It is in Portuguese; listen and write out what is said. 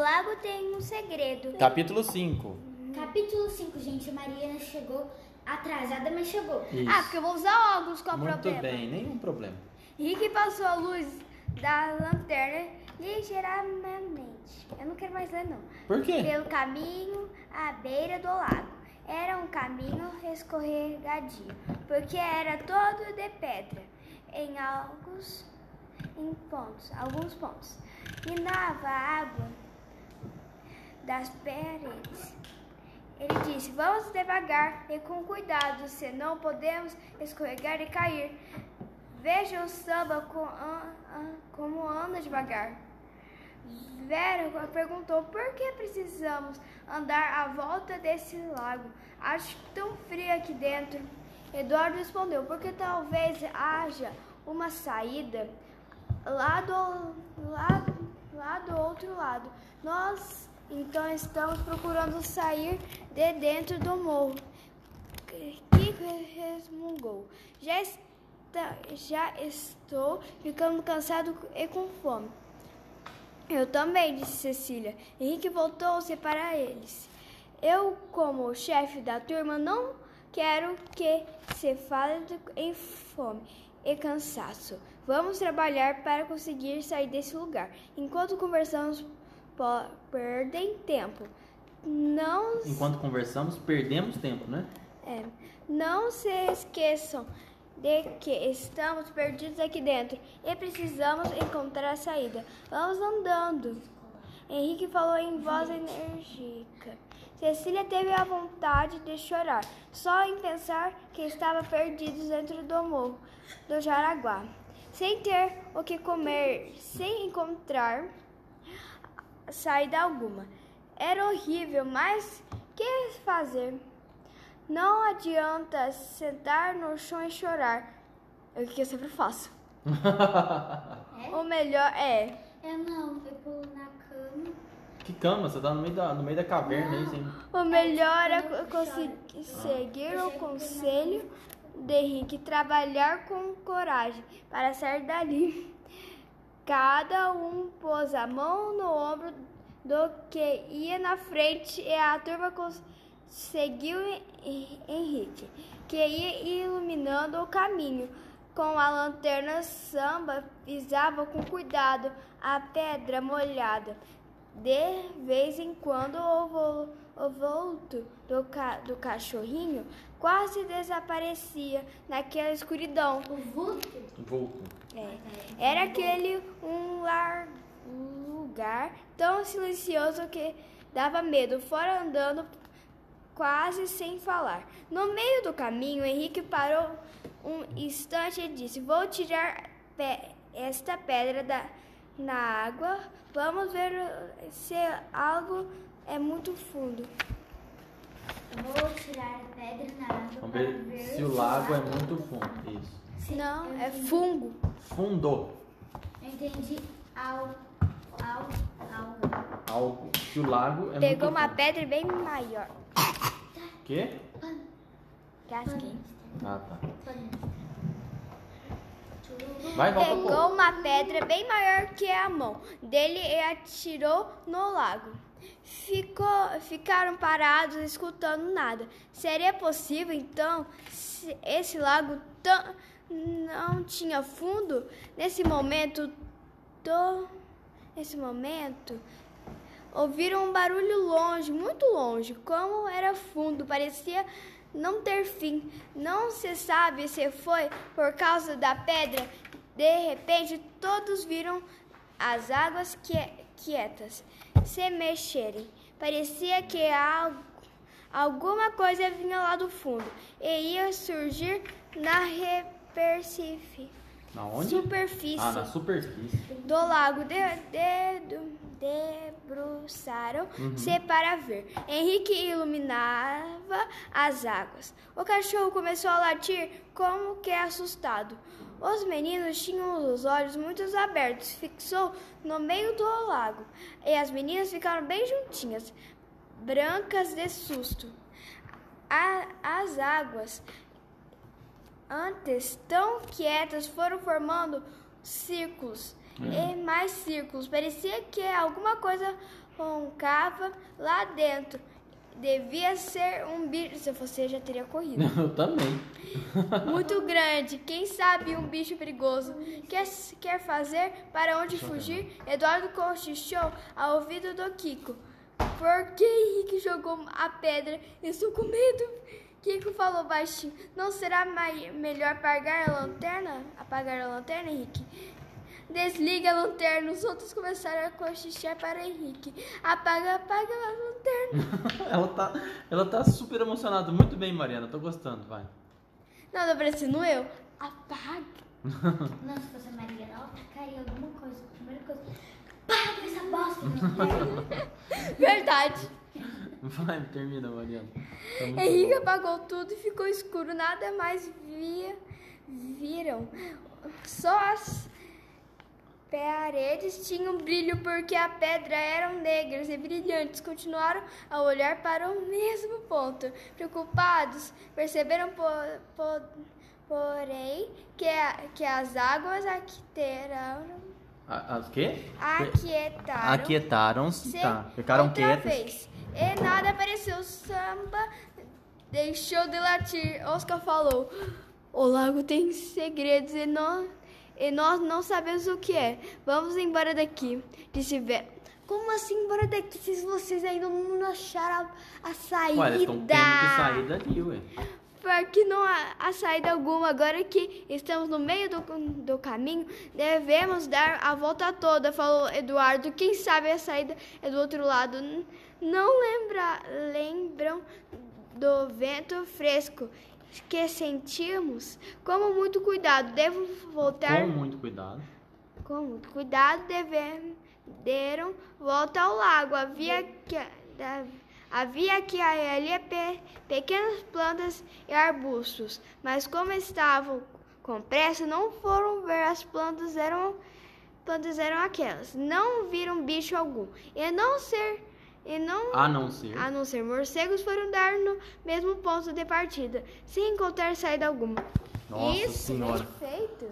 lago tem um segredo. Capítulo 5. Capítulo 5, gente. A Mariana chegou atrasada, mas chegou. Isso. Ah, porque eu vou usar óculos, qual o Muito problema? bem, nenhum problema. Rick passou a luz da lanterna ligeiramente. Eu não quero mais ler, não. Por quê? Pelo caminho à beira do lago. Era um caminho escorregadio, porque era todo de pedra, em alguns em pontos, alguns pontos. Inava a água das paredes. Ele disse: Vamos devagar e com cuidado, senão podemos escorregar e cair. Veja o samba com, como anda devagar. Vera perguntou por que precisamos andar à volta desse lago. Acho tão frio aqui dentro. Eduardo respondeu, porque talvez haja uma saída lá do, lá, lá do outro lado. Nós então estamos procurando sair de dentro do morro. Que resmungou. Já, está, já estou ficando cansado e com fome. Eu também, disse Cecília. Henrique voltou-se para eles. Eu, como chefe da turma, não quero que se fale em fome e cansaço. Vamos trabalhar para conseguir sair desse lugar. Enquanto conversamos, perdem tempo. Não Enquanto conversamos, perdemos tempo, né? é, não se esqueçam de que estamos perdidos aqui dentro e precisamos encontrar a saída. Vamos andando. Henrique falou em voz enérgica. Cecília teve a vontade de chorar, só em pensar que estava perdidos dentro do morro do Jaraguá, sem ter o que comer, sem encontrar saída alguma. Era horrível, mas que fazer? Não adianta sentar no chão e chorar. É o que eu sempre faço. O melhor é. Eu não, eu pulo na cama. que cama? Você tá no meio da, no meio da caverna aí, sem... O melhor é tipo, conseguir seguir o conselho de Henrique, trabalhar com coragem para sair dali. Cada um pôs a mão no ombro do que ia na frente e a turma seguiu Hen- Henrique, que ia iluminando o caminho. Com a lanterna samba, pisava com cuidado a pedra molhada. De vez em quando, o, vulto do, ca- do cachorrinho quase desaparecia naquela escuridão. O vulto? Volto. É. Era aquele um lar- um lugar tão silencioso que dava medo, fora andando quase sem falar. No meio do caminho, Henrique parou um instante e disse: Vou tirar pe- esta pedra da, na água. Vamos ver se algo é muito fundo. Vou tirar a pedra na água. Vamos para ver se o lago é muito fundo. Isso. Se- Não, eu é entendi- fungo. Fundo. Eu entendi ao. ao. ao. Algo. Se o lago é Pegou muito uma fundo. pedra bem maior. Quê? Casquei. Ah, tá. Vai, volta. Pegou uma pedra bem maior que a mão dele e atirou no lago. Ficou, ficaram parados escutando nada. Seria possível então se esse lago tão- não tinha fundo? Nesse momento, to, nesse momento, ouviram um barulho longe, muito longe, como era fundo, parecia não ter fim. Não se sabe se foi por causa da pedra. De repente, todos viram as águas quietas se mexerem. Parecia que al- alguma coisa vinha lá do fundo e ia surgir na superfície. Na onde? Superfície Ah, na superfície. do lago de, de, do- debruçaram-se para ver. Henrique iluminava as águas. O cachorro começou a latir como que assustado. Os meninos tinham os olhos muito abertos, fixou no meio do lago. E as meninas ficaram bem juntinhas, brancas de susto. A- as águas antes tão quietas foram formando círculos e mais círculos. Parecia que alguma coisa roncava lá dentro. Devia ser um bicho. Se você já teria corrido. Eu também. Muito grande. Quem sabe um bicho perigoso. Quer, quer fazer? Para onde fugir? Eduardo cochichou ao ouvido do Kiko. Por que Henrique jogou a pedra? Estou com medo. Kiko falou baixinho. Não será melhor apagar a lanterna? Apagar a lanterna, Henrique? Desliga a lanterna. Os outros começaram a cochichar para Henrique. Apaga, apaga a lanterna. ela, tá, ela tá super emocionada. Muito bem, Mariana. Tô gostando, vai. Não, tá parecendo eu. Apaga. Não, se fosse a Maria, ela tacaria alguma coisa. Primeira coisa. Para com essa bosta. Verdade. Vai, termina, Mariana. Tá Henrique bom. apagou tudo e ficou escuro. Nada mais via, viram. Só as paredes tinham brilho porque a pedra eram negras e brilhantes. Continuaram a olhar para o mesmo ponto. Preocupados, perceberam, po- po- porém, que, a- que as águas aquietaram. A- As quê? Aquietaram. Aquietaram-se. Se Tá. Ficaram quietas. vez. E nada apareceu. Samba deixou de latir. Oscar falou: O lago tem segredos e nós, e nós não sabemos o que é. Vamos embora daqui. Disse Vera. Como assim embora daqui se vocês ainda não acharam a, a saída? Eles estão tendo que sair dali, ué. Porque não há, há saída alguma. Agora que estamos no meio do, do caminho, devemos dar a volta toda, falou Eduardo. Quem sabe a saída é do outro lado. Não lembra, lembram do vento fresco que sentimos? Com muito cuidado, devo voltar. Com muito cuidado. Com muito cuidado, devem, deram volta ao lago. Havia que, havia que ali pe, pequenas plantas e arbustos, mas como estavam com pressa, não foram ver as plantas eram plantas eram aquelas. Não viram bicho algum. E não ser e não A não ser. a não ser morcegos foram dar no mesmo ponto de partida, sem encontrar saída alguma. Nossa Isso, Senhora. perfeito.